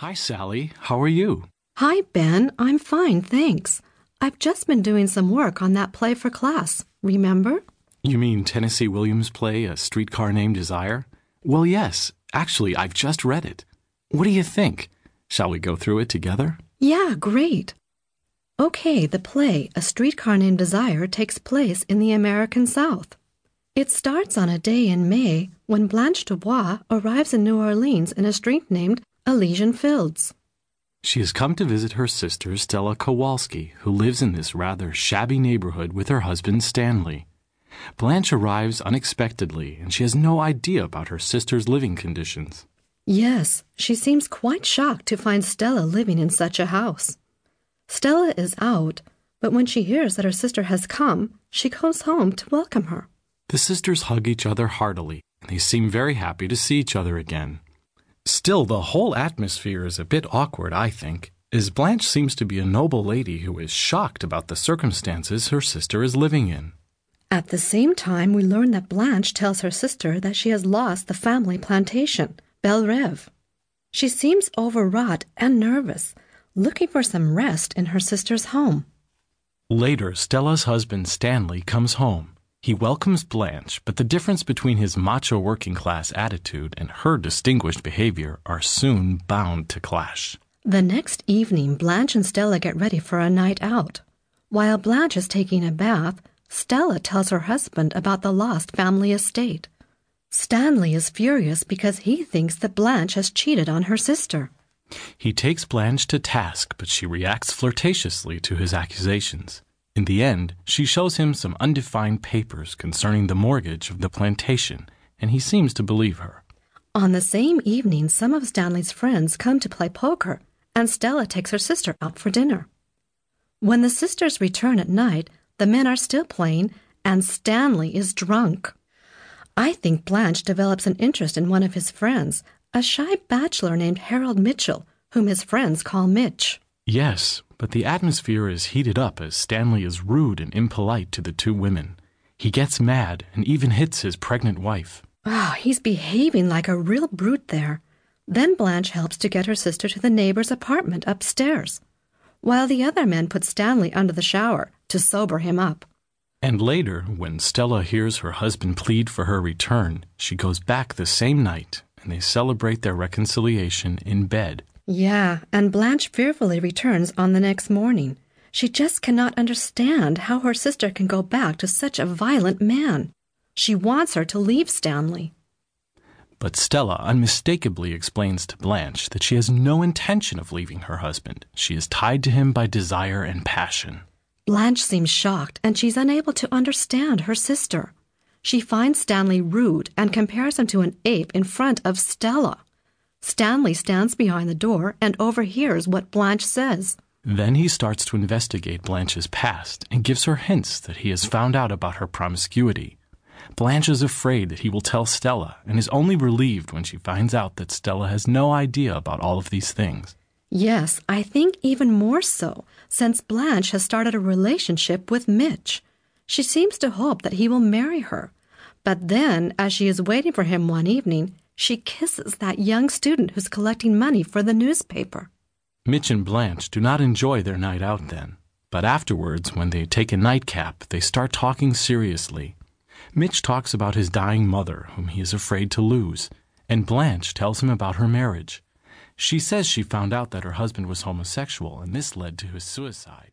Hi, Sally. How are you? Hi, Ben. I'm fine, thanks. I've just been doing some work on that play for class, remember? You mean Tennessee Williams' play, A Streetcar Named Desire? Well, yes. Actually, I've just read it. What do you think? Shall we go through it together? Yeah, great. Okay, the play, A Streetcar Named Desire, takes place in the American South. It starts on a day in May when Blanche Dubois arrives in New Orleans in a street named Elysian Fields. She has come to visit her sister, Stella Kowalski, who lives in this rather shabby neighborhood with her husband, Stanley. Blanche arrives unexpectedly, and she has no idea about her sister's living conditions. Yes, she seems quite shocked to find Stella living in such a house. Stella is out, but when she hears that her sister has come, she goes home to welcome her. The sisters hug each other heartily, and they seem very happy to see each other again. Still, the whole atmosphere is a bit awkward, I think, as Blanche seems to be a noble lady who is shocked about the circumstances her sister is living in. At the same time, we learn that Blanche tells her sister that she has lost the family plantation, Belle Rêve. She seems overwrought and nervous, looking for some rest in her sister's home. Later, Stella's husband Stanley comes home. He welcomes Blanche, but the difference between his macho working class attitude and her distinguished behavior are soon bound to clash. The next evening, Blanche and Stella get ready for a night out. While Blanche is taking a bath, Stella tells her husband about the lost family estate. Stanley is furious because he thinks that Blanche has cheated on her sister. He takes Blanche to task, but she reacts flirtatiously to his accusations. In the end, she shows him some undefined papers concerning the mortgage of the plantation, and he seems to believe her. On the same evening, some of Stanley's friends come to play poker, and Stella takes her sister out for dinner. When the sisters return at night, the men are still playing, and Stanley is drunk. I think Blanche develops an interest in one of his friends, a shy bachelor named Harold Mitchell, whom his friends call Mitch. Yes, but the atmosphere is heated up as Stanley is rude and impolite to the two women. He gets mad and even hits his pregnant wife. Oh, he's behaving like a real brute there. Then Blanche helps to get her sister to the neighbor's apartment upstairs, while the other men put Stanley under the shower to sober him up. And later, when Stella hears her husband plead for her return, she goes back the same night and they celebrate their reconciliation in bed. Yeah, and Blanche fearfully returns on the next morning. She just cannot understand how her sister can go back to such a violent man. She wants her to leave Stanley. But Stella unmistakably explains to Blanche that she has no intention of leaving her husband. She is tied to him by desire and passion. Blanche seems shocked and she's unable to understand her sister. She finds Stanley rude and compares him to an ape in front of Stella. Stanley stands behind the door and overhears what Blanche says. Then he starts to investigate Blanche's past and gives her hints that he has found out about her promiscuity. Blanche is afraid that he will tell Stella and is only relieved when she finds out that Stella has no idea about all of these things. Yes, I think even more so, since Blanche has started a relationship with Mitch. She seems to hope that he will marry her. But then, as she is waiting for him one evening, she kisses that young student who's collecting money for the newspaper. Mitch and Blanche do not enjoy their night out then. But afterwards, when they take a nightcap, they start talking seriously. Mitch talks about his dying mother, whom he is afraid to lose, and Blanche tells him about her marriage. She says she found out that her husband was homosexual, and this led to his suicide.